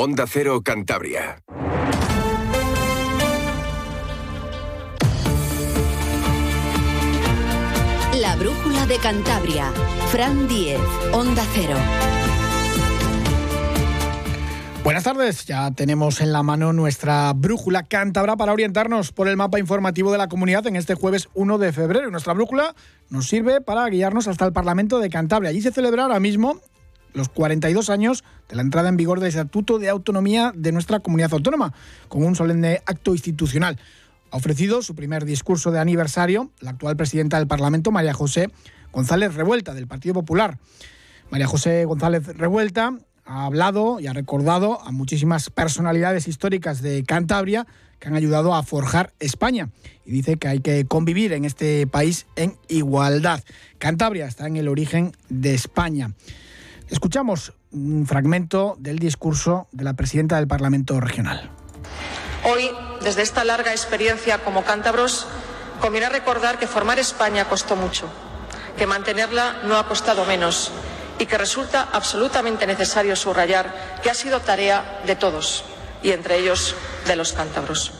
Onda Cero Cantabria. La brújula de Cantabria. Fran Diez, Onda Cero. Buenas tardes, ya tenemos en la mano nuestra brújula cántabra para orientarnos por el mapa informativo de la comunidad en este jueves 1 de febrero. Nuestra brújula nos sirve para guiarnos hasta el Parlamento de Cantabria. Allí se celebra ahora mismo los 42 años de la entrada en vigor del Estatuto de Autonomía de nuestra comunidad autónoma, con un solemne acto institucional. Ha ofrecido su primer discurso de aniversario la actual presidenta del Parlamento, María José González Revuelta, del Partido Popular. María José González Revuelta ha hablado y ha recordado a muchísimas personalidades históricas de Cantabria que han ayudado a forjar España y dice que hay que convivir en este país en igualdad. Cantabria está en el origen de España. Escuchamos un fragmento del discurso de la presidenta del Parlamento Regional. Hoy, desde esta larga experiencia como cántabros, conviene recordar que formar España costó mucho, que mantenerla no ha costado menos y que resulta absolutamente necesario subrayar que ha sido tarea de todos y entre ellos de los cántabros.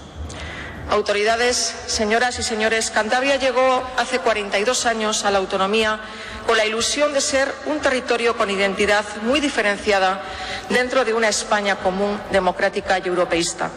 Autoridades, señoras y señores, Cantabria llegó hace 42 años a la autonomía con la ilusión de ser un territorio con identidad muy diferenciada dentro de una España común, democrática y europeísta.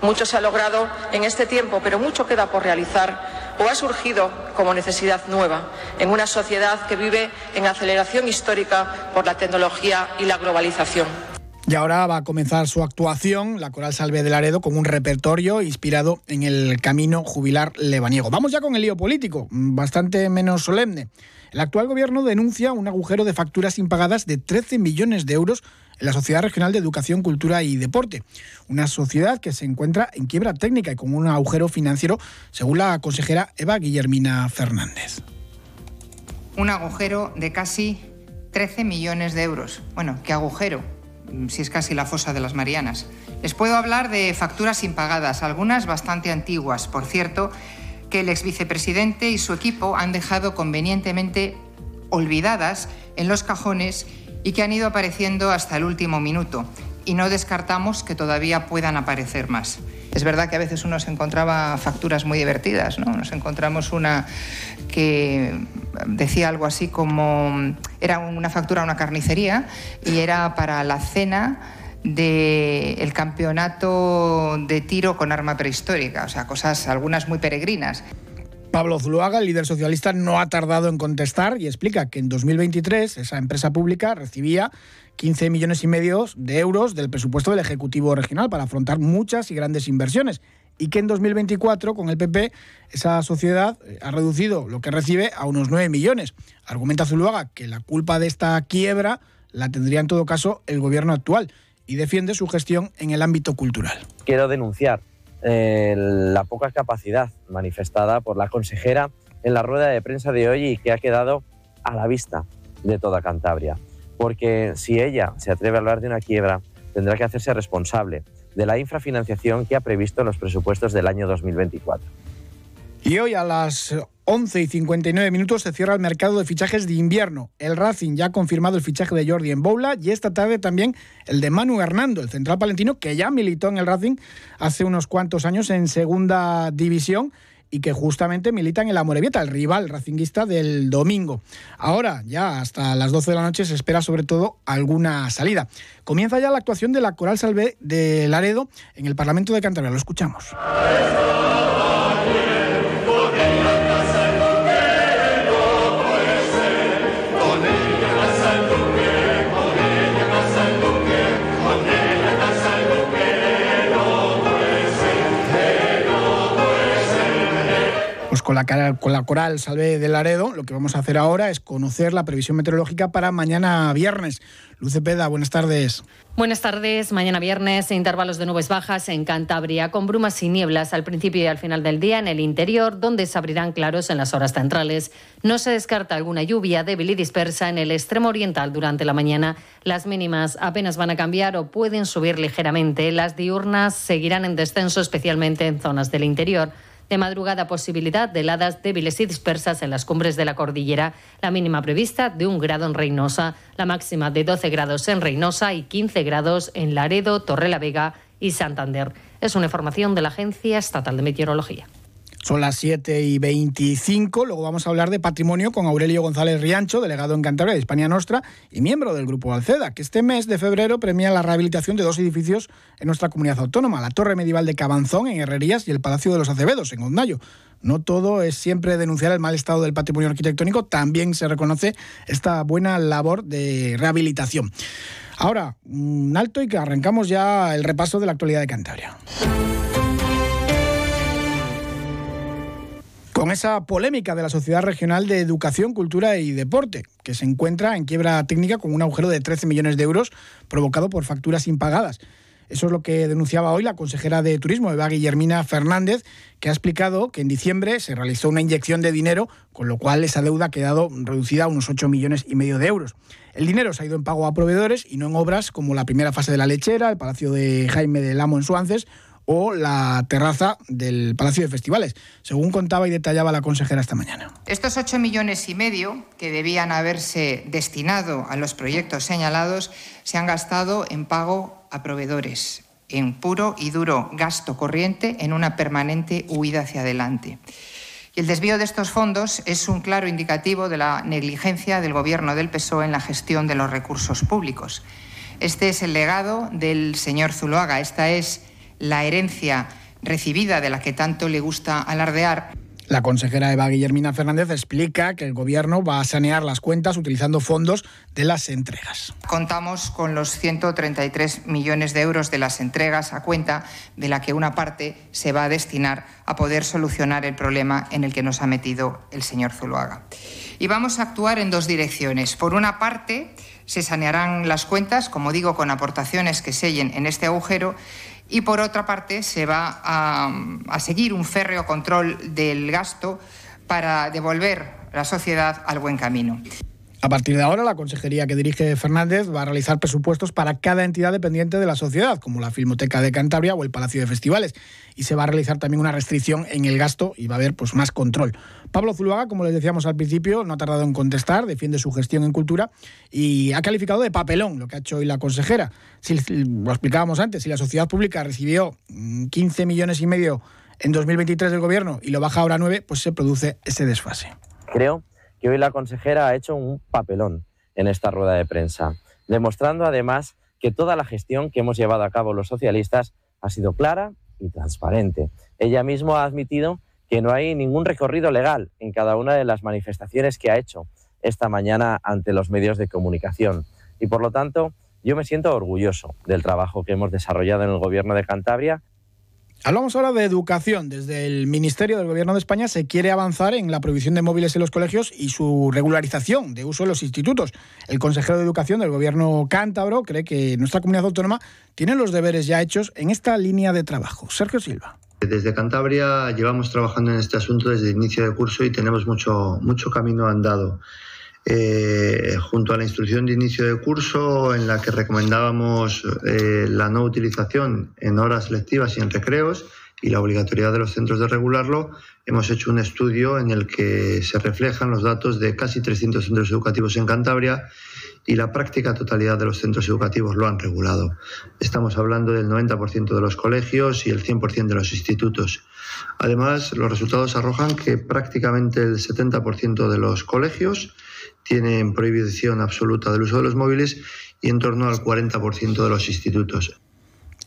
Mucho se ha logrado en este tiempo, pero mucho queda por realizar o ha surgido como necesidad nueva en una sociedad que vive en aceleración histórica por la tecnología y la globalización. Y ahora va a comenzar su actuación la Coral Salve de Laredo con un repertorio inspirado en el camino jubilar lebaniego. Vamos ya con el lío político, bastante menos solemne. El actual gobierno denuncia un agujero de facturas impagadas de 13 millones de euros en la Sociedad Regional de Educación, Cultura y Deporte. Una sociedad que se encuentra en quiebra técnica y con un agujero financiero, según la consejera Eva Guillermina Fernández. Un agujero de casi 13 millones de euros. Bueno, ¿qué agujero? Si es casi la fosa de las Marianas. Les puedo hablar de facturas impagadas, algunas bastante antiguas, por cierto, que el ex vicepresidente y su equipo han dejado convenientemente olvidadas en los cajones y que han ido apareciendo hasta el último minuto. Y no descartamos que todavía puedan aparecer más. Es verdad que a veces uno se encontraba facturas muy divertidas, ¿no? Nos encontramos una que decía algo así como era una factura una carnicería y era para la cena del campeonato de tiro con arma prehistórica, o sea, cosas algunas muy peregrinas. Pablo Zuluaga, el líder socialista, no ha tardado en contestar y explica que en 2023 esa empresa pública recibía 15 millones y medio de euros del presupuesto del Ejecutivo Regional para afrontar muchas y grandes inversiones y que en 2024 con el PP esa sociedad eh, ha reducido lo que recibe a unos 9 millones. Argumenta Zuluaga que la culpa de esta quiebra la tendría en todo caso el gobierno actual y defiende su gestión en el ámbito cultural. Quiero denunciar eh, la poca capacidad manifestada por la consejera en la rueda de prensa de hoy y que ha quedado a la vista de toda Cantabria. Porque si ella se atreve a hablar de una quiebra, tendrá que hacerse responsable de la infrafinanciación que ha previsto en los presupuestos del año 2024. Y hoy a las 11 y 59 minutos se cierra el mercado de fichajes de invierno. El Racing ya ha confirmado el fichaje de Jordi en Boula y esta tarde también el de Manu Hernando, el central palentino que ya militó en el Racing hace unos cuantos años en segunda división y que justamente milita en el Amorebieta, el rival racinguista del domingo. Ahora, ya hasta las 12 de la noche, se espera sobre todo alguna salida. Comienza ya la actuación de la Coral Salve de Laredo en el Parlamento de Cantabria. Lo escuchamos. Pues con la, con coral Salve de Laredo, lo que vamos a hacer ahora es conocer la previsión meteorológica para mañana viernes. Luce Peda, buenas tardes. Buenas tardes. Mañana viernes, intervalos de nubes bajas en Cantabria, con brumas y nieblas al principio y al final del día en el interior, donde se abrirán claros en las horas centrales. No se descarta alguna lluvia débil y dispersa en el extremo oriental durante la mañana. Las mínimas apenas van a cambiar o pueden subir ligeramente. Las diurnas seguirán en descenso, especialmente en zonas del interior. De madrugada, posibilidad de heladas débiles y dispersas en las cumbres de la cordillera. La mínima prevista de un grado en Reynosa, la máxima de 12 grados en Reynosa y 15 grados en Laredo, Torrelavega y Santander. Es una información de la Agencia Estatal de Meteorología. Son las 7 y 25. Luego vamos a hablar de patrimonio con Aurelio González Riancho, delegado en Cantabria de España Nostra y miembro del Grupo Alceda, que este mes de febrero premia la rehabilitación de dos edificios en nuestra comunidad autónoma: la Torre Medieval de Cabanzón en Herrerías y el Palacio de los Acevedos en Ondayo. No todo es siempre denunciar el mal estado del patrimonio arquitectónico, también se reconoce esta buena labor de rehabilitación. Ahora, un alto y que arrancamos ya el repaso de la actualidad de Cantabria. Con esa polémica de la Sociedad Regional de Educación, Cultura y Deporte, que se encuentra en quiebra técnica con un agujero de 13 millones de euros provocado por facturas impagadas. Eso es lo que denunciaba hoy la consejera de Turismo, Eva Guillermina Fernández, que ha explicado que en diciembre se realizó una inyección de dinero, con lo cual esa deuda ha quedado reducida a unos 8 millones y medio de euros. El dinero se ha ido en pago a proveedores y no en obras como la primera fase de la lechera, el Palacio de Jaime del Amo en Suances o la terraza del Palacio de Festivales, según contaba y detallaba la consejera esta mañana. Estos ocho millones y medio que debían haberse destinado a los proyectos señalados se han gastado en pago a proveedores, en puro y duro gasto corriente en una permanente huida hacia adelante. Y el desvío de estos fondos es un claro indicativo de la negligencia del Gobierno del PSOE en la gestión de los recursos públicos. Este es el legado del señor Zuloaga. Esta es la herencia recibida de la que tanto le gusta alardear. La consejera Eva Guillermina Fernández explica que el Gobierno va a sanear las cuentas utilizando fondos de las entregas. Contamos con los 133 millones de euros de las entregas a cuenta, de la que una parte se va a destinar a poder solucionar el problema en el que nos ha metido el señor Zuluaga. Y vamos a actuar en dos direcciones. Por una parte, se sanearán las cuentas, como digo, con aportaciones que sellen en este agujero y por otra parte se va a, seguir un férreo control del gasto para devolver la sociedad al buen camino. A partir de ahora, la consejería que dirige Fernández va a realizar presupuestos para cada entidad dependiente de la sociedad, como la Filmoteca de Cantabria o el Palacio de Festivales. Y se va a realizar también una restricción en el gasto y va a haber pues, más control. Pablo Zuluaga, como les decíamos al principio, no ha tardado en contestar, defiende su gestión en cultura y ha calificado de papelón lo que ha hecho hoy la consejera. Si, lo explicábamos antes, si la sociedad pública recibió 15 mm, millones y medio en 2023 del gobierno y lo baja ahora a 9, pues se produce ese desfase. Creo que hoy la consejera ha hecho un papelón en esta rueda de prensa, demostrando además que toda la gestión que hemos llevado a cabo los socialistas ha sido clara y transparente. Ella misma ha admitido que no hay ningún recorrido legal en cada una de las manifestaciones que ha hecho esta mañana ante los medios de comunicación. Y por lo tanto, yo me siento orgulloso del trabajo que hemos desarrollado en el Gobierno de Cantabria Hablamos ahora de educación. Desde el Ministerio del Gobierno de España se quiere avanzar en la prohibición de móviles en los colegios y su regularización de uso en los institutos. El consejero de Educación del Gobierno cántabro cree que nuestra comunidad autónoma tiene los deberes ya hechos en esta línea de trabajo. Sergio Silva. Desde Cantabria llevamos trabajando en este asunto desde el inicio de curso y tenemos mucho, mucho camino andado. Eh, junto a la instrucción de inicio de curso en la que recomendábamos eh, la no utilización en horas lectivas y en recreos y la obligatoriedad de los centros de regularlo, hemos hecho un estudio en el que se reflejan los datos de casi 300 centros educativos en Cantabria y la práctica totalidad de los centros educativos lo han regulado. Estamos hablando del 90% de los colegios y el 100% de los institutos. Además, los resultados arrojan que prácticamente el 70% de los colegios tienen prohibición absoluta del uso de los móviles y en torno al 40% de los institutos.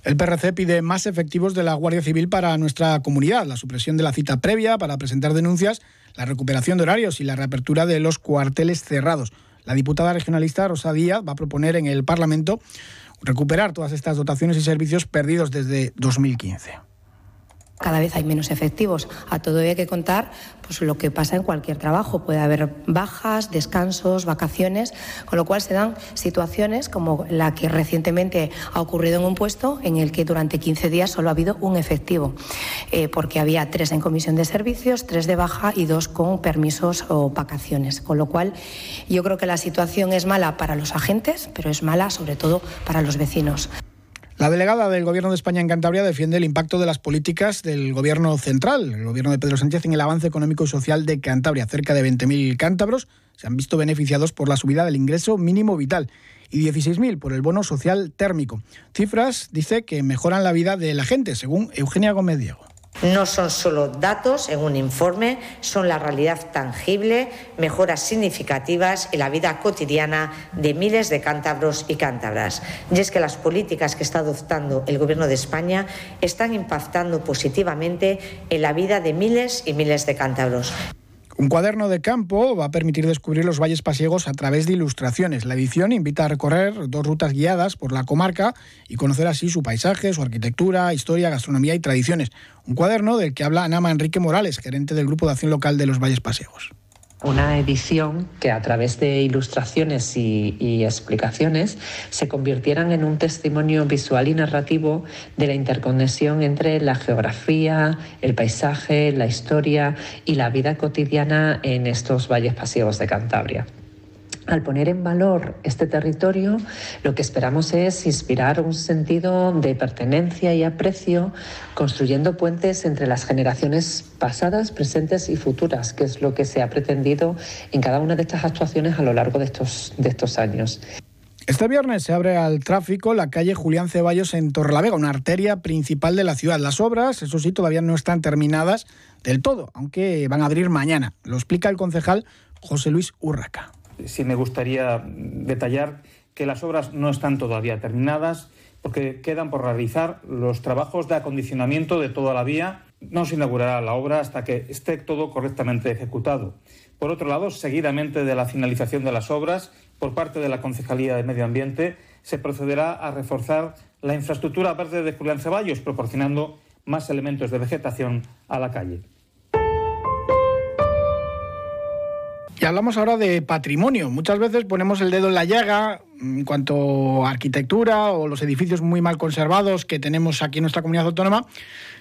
El PRC pide más efectivos de la Guardia Civil para nuestra comunidad, la supresión de la cita previa para presentar denuncias, la recuperación de horarios y la reapertura de los cuarteles cerrados. La diputada regionalista Rosa Díaz va a proponer en el Parlamento recuperar todas estas dotaciones y servicios perdidos desde 2015 cada vez hay menos efectivos. A todo hay que contar pues, lo que pasa en cualquier trabajo. Puede haber bajas, descansos, vacaciones, con lo cual se dan situaciones como la que recientemente ha ocurrido en un puesto en el que durante 15 días solo ha habido un efectivo, eh, porque había tres en comisión de servicios, tres de baja y dos con permisos o vacaciones. Con lo cual yo creo que la situación es mala para los agentes, pero es mala sobre todo para los vecinos. La delegada del Gobierno de España en Cantabria defiende el impacto de las políticas del Gobierno central, el Gobierno de Pedro Sánchez, en el avance económico y social de Cantabria. Cerca de 20.000 cántabros se han visto beneficiados por la subida del ingreso mínimo vital y 16.000 por el bono social térmico. Cifras, dice, que mejoran la vida de la gente, según Eugenia Gómez Diego. No son solo datos en un informe, son la realidad tangible, mejoras significativas en la vida cotidiana de miles de cántabros y cántabras. Y es que las políticas que está adoptando el Gobierno de España están impactando positivamente en la vida de miles y miles de cántabros. Un cuaderno de campo va a permitir descubrir los valles pasiegos a través de ilustraciones. La edición invita a recorrer dos rutas guiadas por la comarca y conocer así su paisaje, su arquitectura, historia, gastronomía y tradiciones. Un cuaderno del que habla Anama Enrique Morales, gerente del Grupo de Acción Local de los Valles Pasiegos una edición que a través de ilustraciones y, explicaciones se convirtieran en un testimonio visual y narrativo de la interconexión entre la geografía, el paisaje, la historia y la vida cotidiana en estos valles pasivos de Cantabria. Al poner en valor este territorio, lo que esperamos es inspirar un sentido de pertenencia y aprecio, construyendo puentes entre las generaciones pasadas, presentes y futuras, que es lo que se ha pretendido en cada una de estas actuaciones a lo largo de estos, de estos años. Este viernes se abre al tráfico la calle Julián Ceballos en Torrelavega, una arteria principal de la ciudad. Las obras, eso sí, todavía no están terminadas del todo, aunque van a abrir mañana. Lo explica el concejal José Luis Urraca sí me gustaría detallar que las obras no están todavía terminadas porque quedan por realizar los trabajos de acondicionamiento de toda la vía. No se inaugurará la obra hasta que esté todo correctamente ejecutado. Por otro lado, seguidamente de la finalización de las obras, por parte de la Concejalía de Medio Ambiente, se procederá a reforzar la infraestructura verde de Julián Ceballos, proporcionando más elementos de vegetación a la calle. Hablamos ahora de patrimonio. Muchas veces ponemos el dedo en la llaga en cuanto a arquitectura o los edificios muy mal conservados que tenemos aquí en nuestra comunidad autónoma.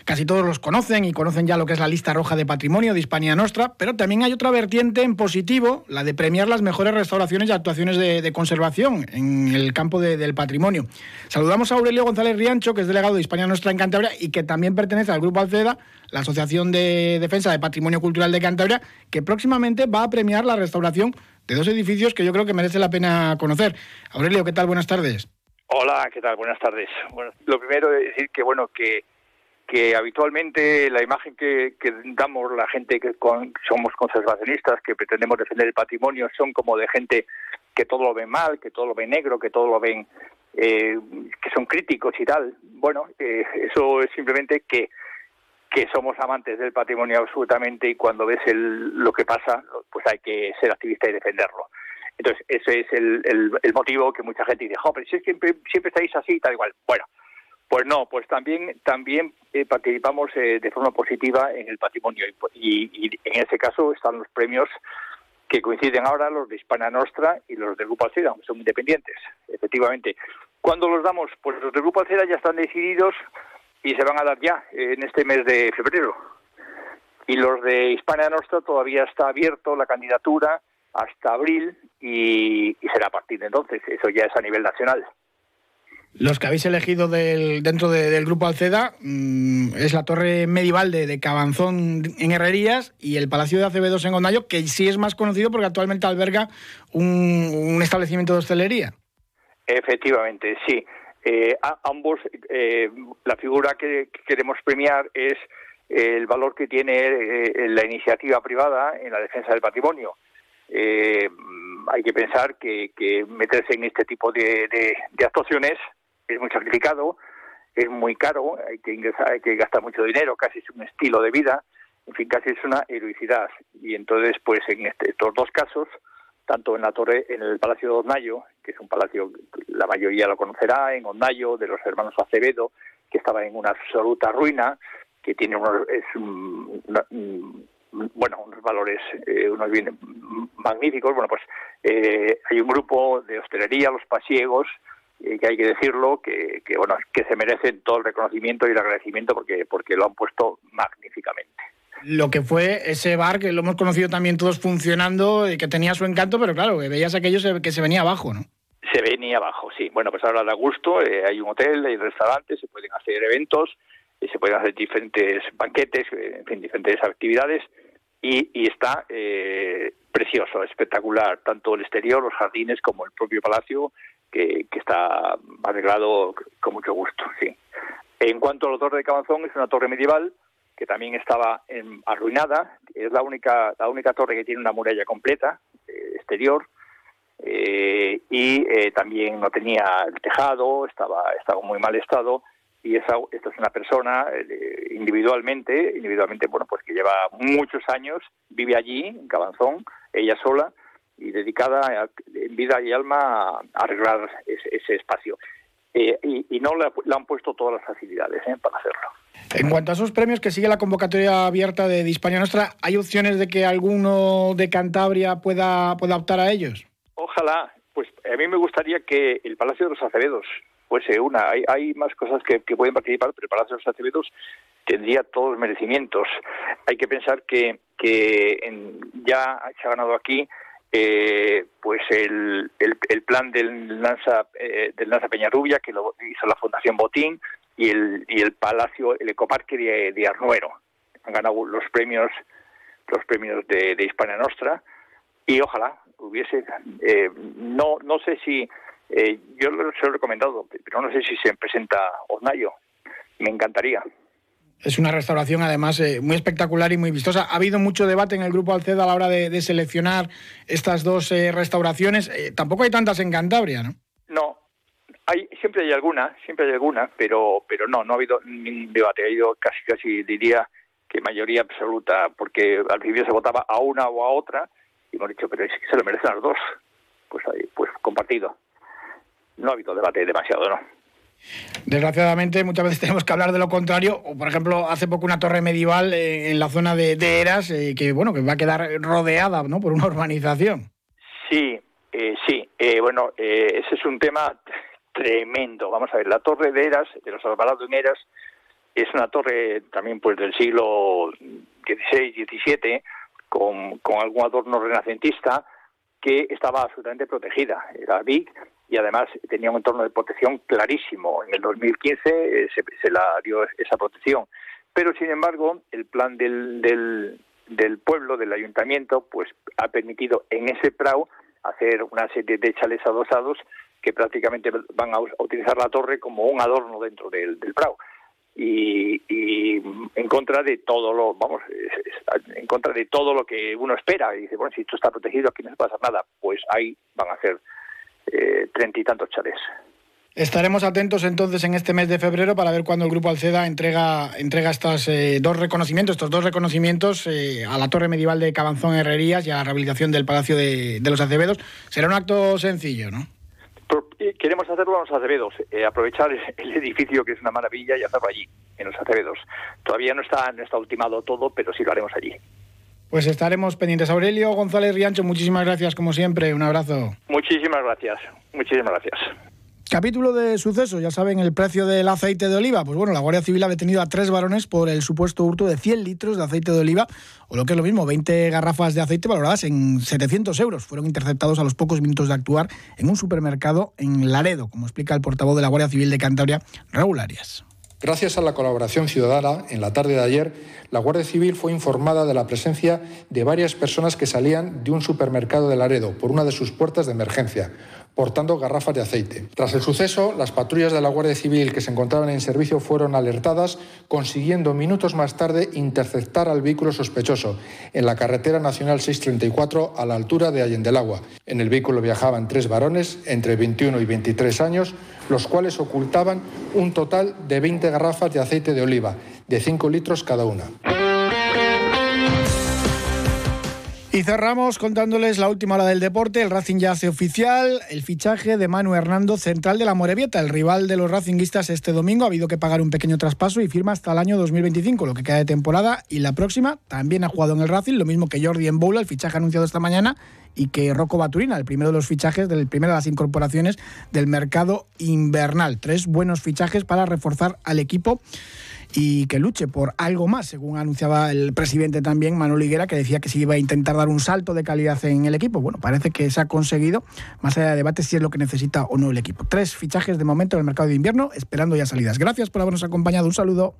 Casi todos los conocen y conocen ya lo que es la lista roja de patrimonio de Hispania Nostra, pero también hay otra vertiente en positivo, la de premiar las mejores restauraciones y actuaciones de, conservación en el campo del patrimonio. Saludamos a Aurelio González Riancho, que es delegado de Hispania Nostra en Cantabria y que también pertenece al Grupo Alceda, la Asociación de Defensa de Patrimonio Cultural de Cantabria, que próximamente va a premiar la restauración de dos edificios que yo creo que merece la pena conocer. Aurelio, ¿qué tal? Buenas tardes. Hola, ¿qué tal? Buenas tardes. Lo primero es decir que bueno que que habitualmente la imagen que, damos la gente que somos conservacionistas, que pretendemos defender el patrimonio, son como de gente que todo lo ve mal, que todo lo ve negro, que todo lo ven, eh, que son críticos y tal. Bueno, eh, eso es simplemente que, que somos amantes del patrimonio absolutamente y cuando ves lo que pasa, pues hay que ser activista y defenderlo. Entonces, ese es el, motivo que mucha gente dice, pero si es que siempre, estáis así, tal igual. Bueno, pues no, pues también también eh, participamos eh, de forma positiva en el patrimonio y, en ese caso están los premios que coinciden ahora los de Hispana Nostra y los del Grupo Alceda, aunque son independientes, efectivamente. ¿Cuándo los damos? Pues los del Grupo Alceda ya están decididos y se van a dar ya en este mes de febrero. Y los de Hispania Nostra todavía está abierto la candidatura hasta abril y será a partir de entonces. Eso ya es a nivel nacional. Los que habéis elegido dentro del grupo Alceda mm, es la torre medieval de, Cabanzón en Herrerías y el Palacio de Acevedo en Gondayo, que sí es más conocido porque actualmente alberga un, establecimiento de hostelería. Efectivamente, sí. Eh, ambos, eh, la figura que, queremos premiar es el valor que tiene eh, la iniciativa privada en la defensa del patrimonio. hay que pensar que, meterse en este tipo de actuaciones es muy sacrificado, es muy caro, hay que ingresar, hay que gastar mucho dinero, casi es un estilo de vida, en fin, casi es una heroicidad. Y entonces, pues en este, estos dos casos, tanto en la torre, en el Palacio de Ondayo, que es un palacio, la mayoría lo conocerá, en Ondayo, de los hermanos Acevedo, que estaba en una absoluta ruina, que tiene unos, es bueno, unos valores, eh, unos bienes magníficos. Bueno, pues eh, hay un grupo de hostelería, los pasiegos, que hay que decirlo, que, bueno, que se merecen todo el reconocimiento y el agradecimiento porque, porque lo han puesto magníficamente. Lo que fue ese bar que lo hemos conocido también todos funcionando y que tenía su encanto, pero claro, que veías aquello que se venía abajo, ¿no? Se venía abajo, sí. Bueno, pues ahora da gusto, eh, hay un hotel, hay restaurantes, se pueden hacer eventos, eh, se pueden hacer diferentes banquetes, eh, en fin, diferentes actividades y, está precioso, espectacular, tanto el exterior, los jardines como el propio palacio, que, que está arreglado con mucho gusto, sí. En cuanto a la torre de Cabanzón, es una torre medieval que también estaba en, arruinada. Es la única, la única torre que tiene una muralla completa eh, exterior eh, y eh, también no tenía el tejado, estaba, estaba en muy mal estado. Y esa, esta es una persona individualmente, individualmente, bueno, pues que lleva muchos años, vive allí, en Cabanzón, ella sola, y dedicada en vida y alma a arreglar ese, espacio. y, no le, han puesto todas las facilidades para hacerlo. En cuanto a esos premios que sigue la convocatoria abierta de, Hispania Nostra, ¿hay opciones de que alguno de Cantabria pueda, pueda optar a ellos? Ojalá. Pues a mí me gustaría que el Palacio de los Acevedos fuese una. Hay, hay más cosas que, pueden participar, pero el Palacio de los Acevedos tendría todos los merecimientos. Hay que pensar que, que ya se ha ganado aquí eh, pues el, el, plan del Lanza, eh, del Lanza Peñarrubia, que lo hizo la Fundación Botín, y el, y el Palacio, el Ecoparque de, de Arnuero. Han ganado los premios los premios de, de Hispania Nostra y ojalá hubiese eh, no no sé si eh, yo lo he recomendado pero no sé si se presenta Osnayo me encantaría es una restauración además eh, muy espectacular y muy vistosa. Ha habido mucho debate en el grupo Alceda a la hora de, seleccionar estas dos restauraciones. tampoco hay tantas en Cantabria, ¿no? No, hay, siempre hay alguna, siempre hay alguna, pero, pero no, no ha habido ningún debate. Ha ido casi, casi diría que mayoría absoluta, porque al principio se votaba a una o a otra, y hemos dicho, pero es que se lo merecen las dos. Pues ahí, pues compartido. No ha habido debate demasiado, ¿no? Desgraciadamente, muchas veces tenemos que hablar de lo contrario. O, por ejemplo, hace poco una torre medieval eh, en la zona de, Eras, eh, que bueno, que va a quedar rodeada ¿no? por una urbanización. Sí, eh, sí. bueno, ese es un tema tremendo. Vamos a ver, la torre de Eras, de los Alvarados en Eras, es una torre también pues del siglo XVI, XVII, con, con algún adorno renacentista, que estaba absolutamente protegida. Era big y además tenía un entorno de protección clarísimo. En el 2015 eh, se, se, la dio esa protección. Pero, sin embargo, el plan del, del, del pueblo, del ayuntamiento, pues ha permitido en ese prau hacer una serie de chales adosados que prácticamente van a utilizar la torre como un adorno dentro del, del Prado. Y, en contra de todo lo, vamos, en contra de todo lo que uno espera. Y dice, bueno, si esto está protegido, aquí no se pasa nada. Pues ahí van a ser eh, treinta y tantos chales. Estaremos atentos entonces en este mes de febrero para ver cuándo el Grupo Alceda entrega, entrega estos eh, dos reconocimientos, estos dos reconocimientos eh, a la Torre Medieval de Cabanzón Herrerías y a la rehabilitación del Palacio de los Acevedos. Será un acto sencillo, ¿no? Queremos hacerlo en los Acevedos, eh, aprovechar el edificio que es una maravilla y hacerlo allí, en los Acevedos. Todavía no está, no está ultimado todo, pero sí lo haremos allí. Pues estaremos pendientes. Aurelio González Riancho, muchísimas gracias como siempre. Un abrazo. Muchísimas gracias. Muchísimas gracias. Capítulo de suceso, ya saben, el precio del aceite de oliva. Pues bueno, la Guardia Civil ha detenido a tres varones por el supuesto hurto de 100 litros de aceite de oliva, o lo que es lo mismo, 20 garrafas de aceite valoradas en 700 euros. Fueron interceptados a los pocos minutos de actuar en un supermercado en Laredo, como explica el portavoz de la Guardia Civil de Cantabria, Raúl Arias. Gracias a la colaboración ciudadana, en la tarde de ayer, la Guardia Civil fue informada de la presencia de varias personas que salían de un supermercado de Laredo por una de sus puertas de emergencia portando garrafas de aceite. Tras el suceso, las patrullas de la Guardia Civil que se encontraban en servicio fueron alertadas, consiguiendo minutos más tarde interceptar al vehículo sospechoso en la carretera nacional 634 a la altura de Allendelagua. En el vehículo viajaban tres varones entre 21 y 23 años, los cuales ocultaban un total de 20 garrafas de aceite de oliva, de 5 litros cada una. Y cerramos contándoles la última hora del deporte. El Racing ya hace oficial el fichaje de Manu Hernando, central de la Morevieta. El rival de los racinguistas este domingo ha habido que pagar un pequeño traspaso y firma hasta el año 2025, lo que queda de temporada. Y la próxima también ha jugado en el Racing, lo mismo que Jordi Emboula, el fichaje anunciado esta mañana, y que Rocco Baturina, el primero de los fichajes, del primero de las incorporaciones del mercado invernal. Tres buenos fichajes para reforzar al equipo y que luche por algo más, según anunciaba el presidente también, Manuel Higuera, que decía que se iba a intentar dar un salto de calidad en el equipo. Bueno, parece que se ha conseguido, más allá de debate, si es lo que necesita o no el equipo. Tres fichajes de momento en el mercado de invierno, esperando ya salidas. Gracias por habernos acompañado. Un saludo.